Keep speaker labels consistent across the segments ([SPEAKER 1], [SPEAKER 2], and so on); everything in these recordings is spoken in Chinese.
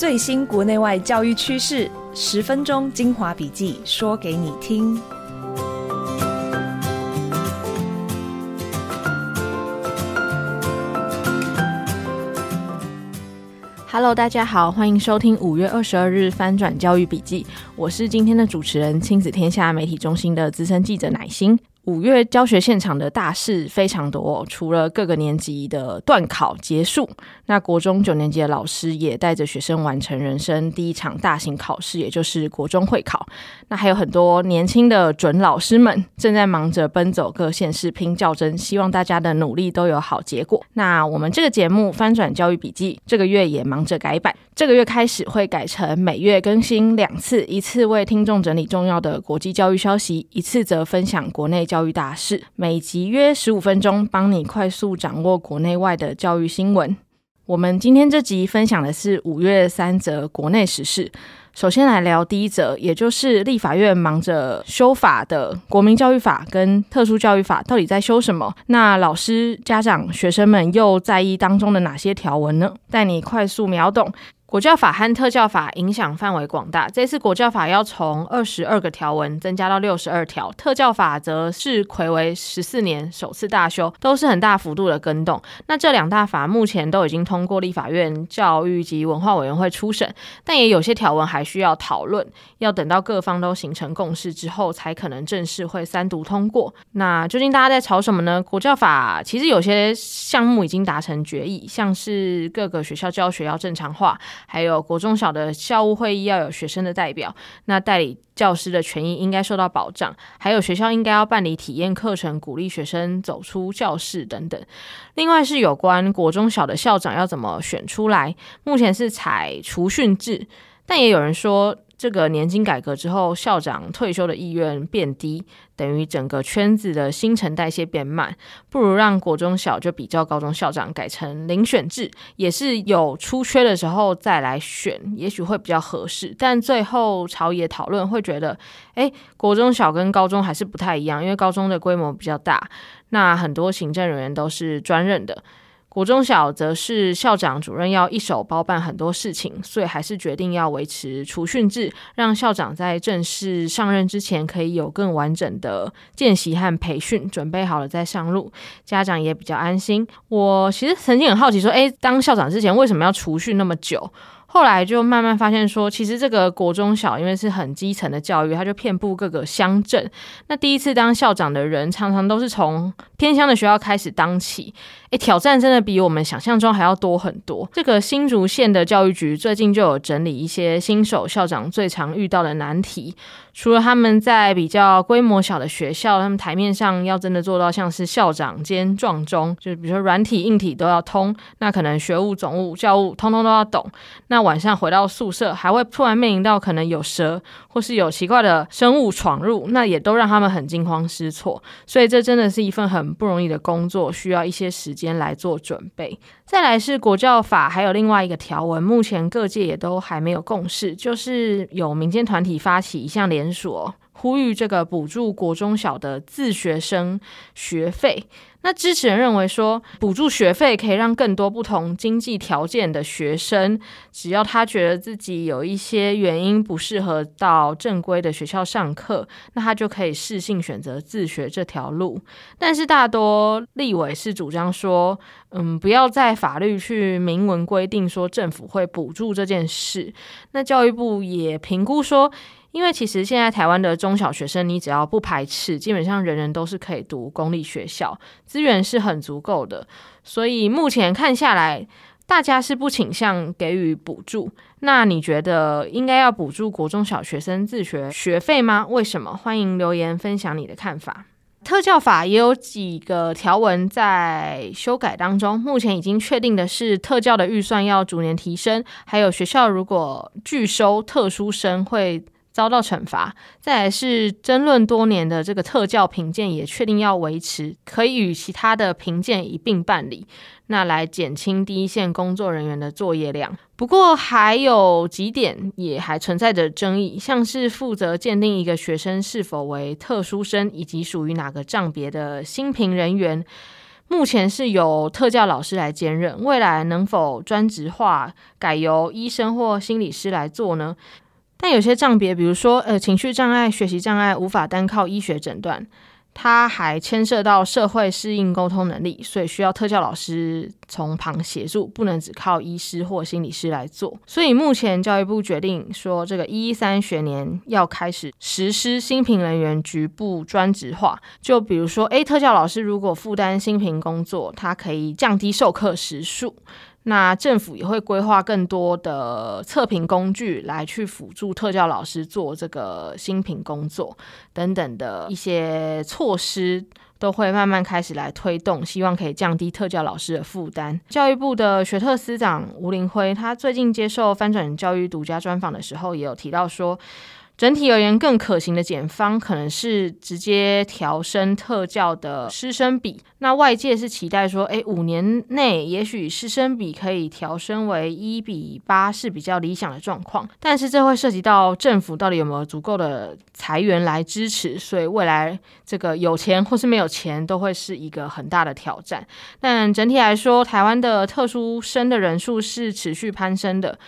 [SPEAKER 1] 最新国内外教育趋势，十分钟精华笔记，说给你听。
[SPEAKER 2] Hello，大家好，欢迎收听五月二十二日翻转教育笔记，我是今天的主持人，亲子天下媒体中心的资深记者乃心。五月教学现场的大事非常多，除了各个年级的段考结束，那国中九年级的老师也带着学生完成人生第一场大型考试，也就是国中会考。那还有很多年轻的准老师们正在忙着奔走各县市拼教甄，希望大家的努力都有好结果。那我们这个节目翻转教育笔记这个月也忙着改版，这个月开始会改成每月更新两次，一次为听众整理重要的国际教育消息，一次则分享国内。教教育大事，每集约十五分钟，帮你快速掌握国内外的教育新闻。我们今天这集分享的是五月三则国内时事。首先来聊第一则，也就是立法院忙着修法的国民教育法跟特殊教育法，到底在修什么？那老师、家长、学生们又在意当中的哪些条文呢？带你快速秒懂。国教法和特教法影响范围广大，这次国教法要从二十二个条文增加到六十二条，特教法则是睽违十四年首次大修，都是很大幅度的更动。那这两大法目前都已经通过立法院教育及文化委员会初审，但也有些条文还需要讨论，要等到各方都形成共识之后，才可能正式会三读通过。那究竟大家在吵什么呢？国教法其实有些项目已经达成决议，像是各个学校教学要正常化。还有国中小的校务会议要有学生的代表，那代理教师的权益应该受到保障。还有学校应该要办理体验课程，鼓励学生走出教室等等。另外是有关国中小的校长要怎么选出来，目前是采除训制，但也有人说。这个年金改革之后，校长退休的意愿变低，等于整个圈子的新陈代谢变慢，不如让国中小就比较高中校长改成遴选制，也是有出缺的时候再来选，也许会比较合适。但最后朝野讨论会觉得，诶，国中小跟高中还是不太一样，因为高中的规模比较大，那很多行政人员都是专任的。国中小则是校长、主任要一手包办很多事情，所以还是决定要维持除训制，让校长在正式上任之前可以有更完整的见习和培训，准备好了再上路，家长也比较安心。我其实曾经很好奇说，诶，当校长之前为什么要除训那么久？后来就慢慢发现说，其实这个国中小因为是很基层的教育，它就遍布各个乡镇。那第一次当校长的人，常常都是从偏乡的学校开始当起，诶，挑战真的比我们想象中还要多很多。这个新竹县的教育局最近就有整理一些新手校长最常遇到的难题。除了他们在比较规模小的学校，他们台面上要真的做到像是校长兼撞钟，就是比如说软体硬体都要通，那可能学务总务教务通通都要懂。那晚上回到宿舍，还会突然面临到可能有蛇或是有奇怪的生物闯入，那也都让他们很惊慌失措。所以这真的是一份很不容易的工作，需要一些时间来做准备。再来是国教法，还有另外一个条文，目前各界也都还没有共识，就是有民间团体发起一项。连锁呼吁这个补助国中小的自学生学费。那支持人认为说，补助学费可以让更多不同经济条件的学生，只要他觉得自己有一些原因不适合到正规的学校上课，那他就可以适性选择自学这条路。但是大多立委是主张说，嗯，不要在法律去明文规定说政府会补助这件事。那教育部也评估说。因为其实现在台湾的中小学生，你只要不排斥，基本上人人都是可以读公立学校，资源是很足够的。所以目前看下来，大家是不倾向给予补助。那你觉得应该要补助国中小学生自学学费吗？为什么？欢迎留言分享你的看法。特教法也有几个条文在修改当中，目前已经确定的是特教的预算要逐年提升，还有学校如果拒收特殊生会。遭到惩罚，再来是争论多年的这个特教评鉴也确定要维持，可以与其他的评鉴一并办理，那来减轻第一线工作人员的作业量。不过还有几点也还存在着争议，像是负责鉴定一个学生是否为特殊生，以及属于哪个账别的新评人员。目前是由特教老师来兼任，未来能否专职化，改由医生或心理师来做呢？但有些障别，比如说呃情绪障碍、学习障碍，无法单靠医学诊断。它还牵涉到社会适应沟通能力，所以需要特教老师从旁协助，不能只靠医师或心理师来做。所以目前教育部决定说，这个一一三学年要开始实施新评人员局部专职化。就比如说，诶，特教老师如果负担新评工作，他可以降低授课时数。那政府也会规划更多的测评工具来去辅助特教老师做这个新品工作等等的一些措施，都会慢慢开始来推动，希望可以降低特教老师的负担。教育部的学特司长吴林辉，他最近接受翻转教育独家专访的时候，也有提到说。整体而言，更可行的检方可能是直接调升特教的师生比。那外界是期待说，诶，五年内也许师生比可以调升为一比八是比较理想的状况。但是这会涉及到政府到底有没有足够的财源来支持，所以未来这个有钱或是没有钱都会是一个很大的挑战。但整体来说，台湾的特殊生的人数是持续攀升的。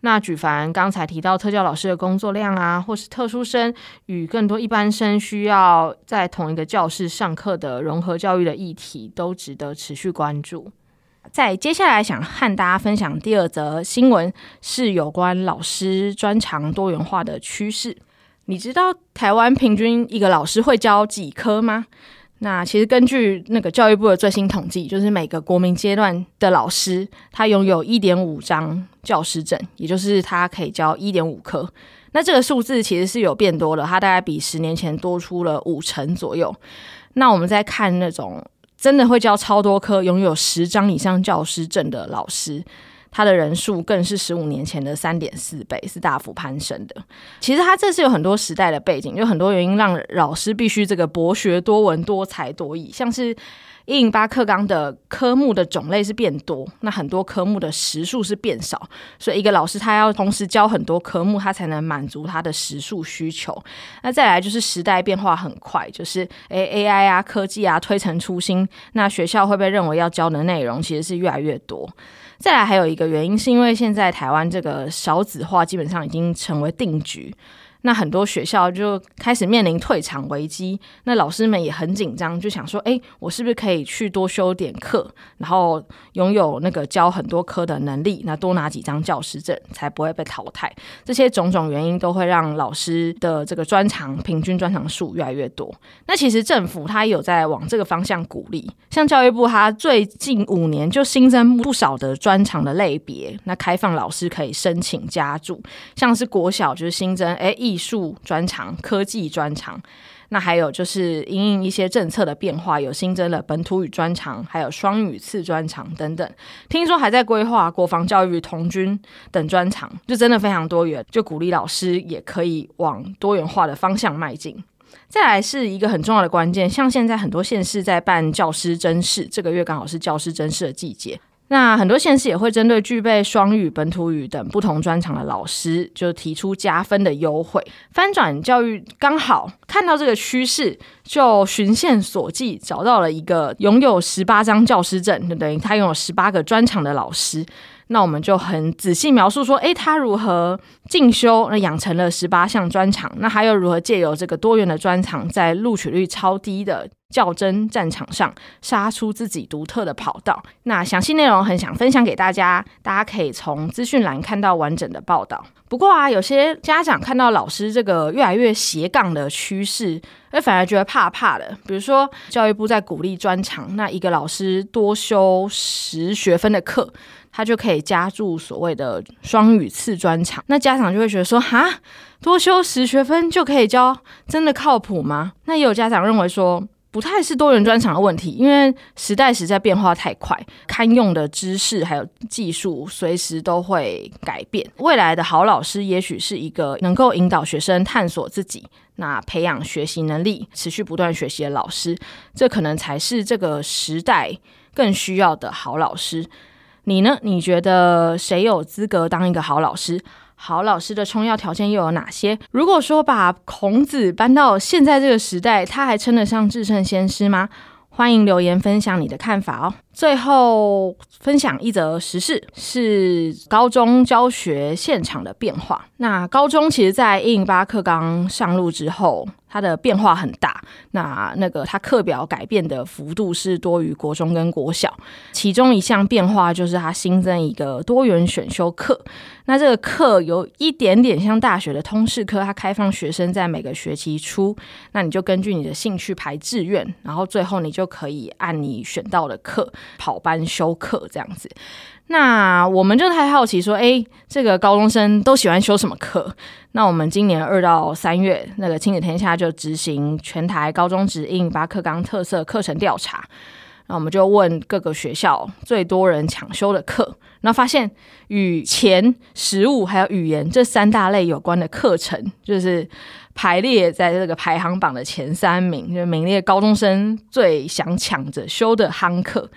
[SPEAKER 2] 那举凡刚才提到特教老师的工作量啊，或是特殊生与更多一般生需要在同一个教室上课的融合教育的议题，都值得持续关注。在接下来想和大家分享第二则新闻，是有关老师专长多元化的趋势。你知道台湾平均一个老师会教几科吗？那其实根据那个教育部的最新统计，就是每个国民阶段的老师，他拥有一点五张教师证，也就是他可以教一点五科。那这个数字其实是有变多的，它大概比十年前多出了五成左右。那我们再看那种真的会教超多科、拥有十张以上教师证的老师。他的人数更是十五年前的三点四倍，是大幅攀升的。其实他这是有很多时代的背景，有很多原因让老师必须这个博学多闻、多才多艺，像是。一零八课纲的科目的种类是变多，那很多科目的时数是变少，所以一个老师他要同时教很多科目，他才能满足他的时数需求。那再来就是时代变化很快，就是诶 AI 啊科技啊推陈出新，那学校会被认为要教的内容其实是越来越多。再来还有一个原因是因为现在台湾这个少子化基本上已经成为定局。那很多学校就开始面临退场危机，那老师们也很紧张，就想说：哎，我是不是可以去多修点课，然后拥有那个教很多科的能力？那多拿几张教师证，才不会被淘汰。这些种种原因都会让老师的这个专长平均专长数越来越多。那其实政府它也有在往这个方向鼓励，像教育部它最近五年就新增不少的专长的类别，那开放老师可以申请加注，像是国小就是新增哎艺术专长、科技专长，那还有就是因应一些政策的变化，有新增了本土语专长，还有双语次专长等等。听说还在规划国防教育、童军等专长，就真的非常多元，就鼓励老师也可以往多元化的方向迈进。再来是一个很重要的关键，像现在很多县市在办教师甄试，这个月刚好是教师甄试的季节。那很多县市也会针对具备双语、本土语等不同专长的老师，就提出加分的优惠。翻转教育刚好看到这个趋势，就循线索迹，找到了一个拥有十八张教师证，就等于他拥有十八个专长的老师。那我们就很仔细描述说，诶，他如何进修，那养成了十八项专长，那还有如何借由这个多元的专长，在录取率超低的较真战场上杀出自己独特的跑道。那详细内容很想分享给大家，大家可以从资讯栏看到完整的报道。不过啊，有些家长看到老师这个越来越斜杠的趋势，诶，反而觉得怕怕的。比如说，教育部在鼓励专长，那一个老师多修十学分的课。他就可以加注所谓的双语次专长，那家长就会觉得说，哈，多修十学分就可以教，真的靠谱吗？那也有家长认为说，不太是多元专长的问题，因为时代实在变化太快，堪用的知识还有技术随时都会改变。未来的好老师，也许是一个能够引导学生探索自己，那培养学习能力、持续不断学习的老师，这可能才是这个时代更需要的好老师。你呢？你觉得谁有资格当一个好老师？好老师的充要条件又有哪些？如果说把孔子搬到现在这个时代，他还称得上至圣先师吗？欢迎留言分享你的看法哦。最后分享一则时事，是高中教学现场的变化。那高中其实，在一零八课纲上路之后，它的变化很大。那那个它课表改变的幅度是多于国中跟国小。其中一项变化就是它新增一个多元选修课。那这个课有一点点像大学的通识课，它开放学生在每个学期初，那你就根据你的兴趣排志愿，然后最后你就可以按你选到的课。跑班修课这样子，那我们就太好奇说，诶，这个高中生都喜欢修什么课？那我们今年二到三月，那个亲子天下就执行全台高中职108课纲特色课程调查，那我们就问各个学校最多人抢修的课，然后发现与钱、食物还有语言这三大类有关的课程，就是排列在这个排行榜的前三名，就名列高中生最想抢着修的夯课。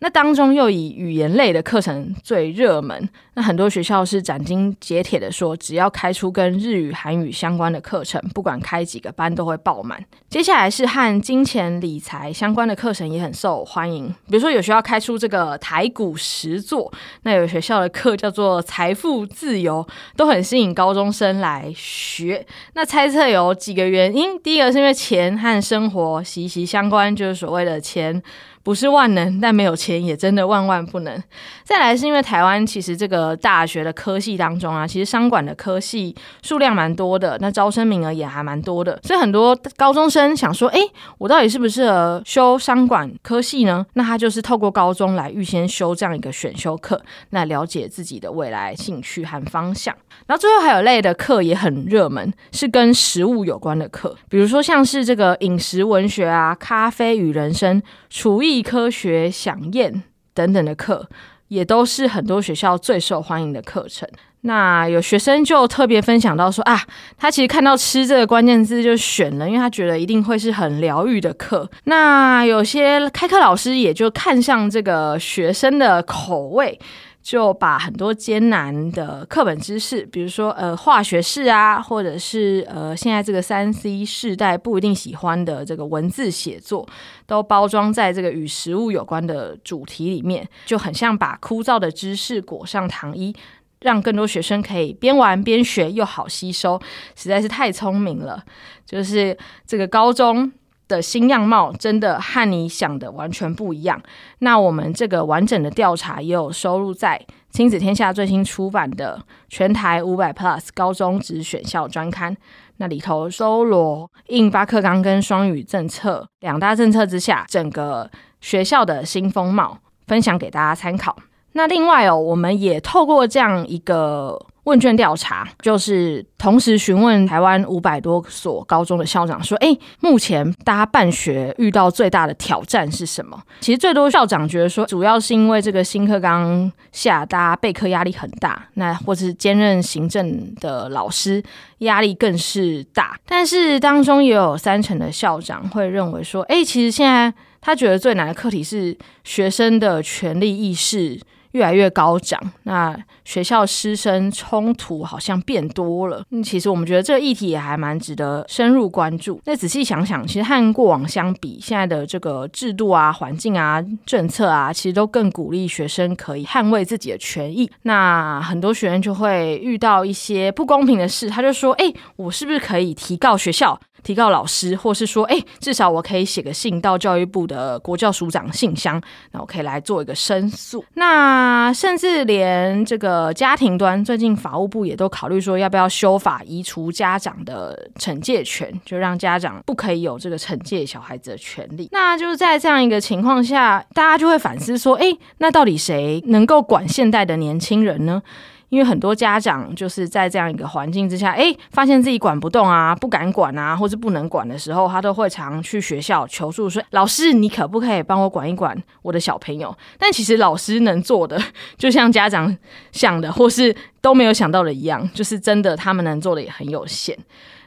[SPEAKER 2] 那当中又以语言类的课程最热门，那很多学校是斩钉截铁的说，只要开出跟日语、韩语相关的课程，不管开几个班都会爆满。接下来是和金钱理财相关的课程也很受欢迎，比如说有学校开出这个台股实作，那有学校的课叫做财富自由，都很吸引高中生来学。那猜测有几个原因，第一个是因为钱和生活息息相关，就是所谓的钱。不是万能，但没有钱也真的万万不能。再来是因为台湾其实这个大学的科系当中啊，其实商管的科系数量蛮多的，那招生名额也还蛮多的，所以很多高中生想说，诶，我到底适不适合修商管科系呢？那他就是透过高中来预先修这样一个选修课，来了解自己的未来兴趣和方向。然后最后还有类的课也很热门，是跟食物有关的课，比如说像是这个饮食文学啊、咖啡与人生、厨艺科学、享宴等等的课，也都是很多学校最受欢迎的课程。那有学生就特别分享到说啊，他其实看到吃这个关键字就选了，因为他觉得一定会是很疗愈的课。那有些开课老师也就看上这个学生的口味。就把很多艰难的课本知识，比如说呃化学式啊，或者是呃现在这个三 C 世代不一定喜欢的这个文字写作，都包装在这个与食物有关的主题里面，就很像把枯燥的知识裹上糖衣，让更多学生可以边玩边学又好吸收，实在是太聪明了。就是这个高中的新样貌真的和你想的完全不一样。那我们这个完整的调查也有收录在亲子天下最新出版的全台五百 Plus 高中职选校专刊，那里头搜罗108课纲跟双语政策两大政策之下，整个学校的新风貌，分享给大家参考。那另外哦，我们也透过这样一个。问卷调查就是同时询问台湾五百多所高中的校长说：“诶，目前大家办学遇到最大的挑战是什么？”其实最多校长觉得说，主要是因为这个新课纲下，大家备课压力很大，那或是兼任行政的老师压力更是大。但是当中也有三成的校长会认为说：“诶，其实现在他觉得最难的课题是学生的权利意识。”越来越高涨，那学校师生冲突好像变多了。嗯，其实我们觉得这个议题也还蛮值得深入关注。那仔细想想，其实和过往相比，现在的这个制度啊、环境啊、政策啊，其实都更鼓励学生可以捍卫自己的权益。那很多学生就会遇到一些不公平的事，他就说：“哎，我是不是可以提告学校？”提告老师，或是说，哎，至少我可以写个信到教育部的国教署长信箱，那我可以来做一个申诉。那甚至连这个家庭端，最近法务部也都考虑说，要不要修法移除家长的惩戒权，就让家长不可以有这个惩戒小孩子的权利。那就是在这样一个情况下，大家就会反思说，哎，那到底谁能够管现代的年轻人呢？因为很多家长就是在这样一个环境之下，哎，发现自己管不动啊，不敢管啊，或是不能管的时候，他都会常去学校求助说：“老师，你可不可以帮我管一管我的小朋友？”但其实老师能做的，就像家长想的或是都没有想到的一样，就是真的他们能做的也很有限。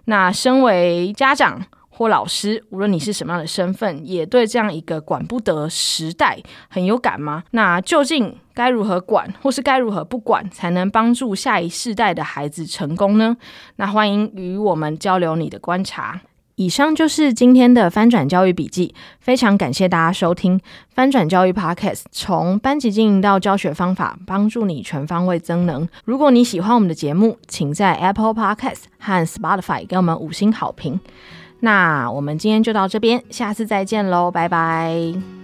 [SPEAKER 2] 那身为家长，或老师，无论你是什么样的身份，也对这样一个管不得时代很有感吗？那究竟该如何管，或是该如何不管，才能帮助下一世代的孩子成功呢？那欢迎与我们交流你的观察。以上就是今天的翻转教育笔记，非常感谢大家收听翻转教育 Podcast，从班级经营到教学方法，帮助你全方位增能。如果你喜欢我们的节目，请在 Apple Podcast 和 Spotify 给我们五星好评。那我们今天就到这边，下次再见喽，拜拜。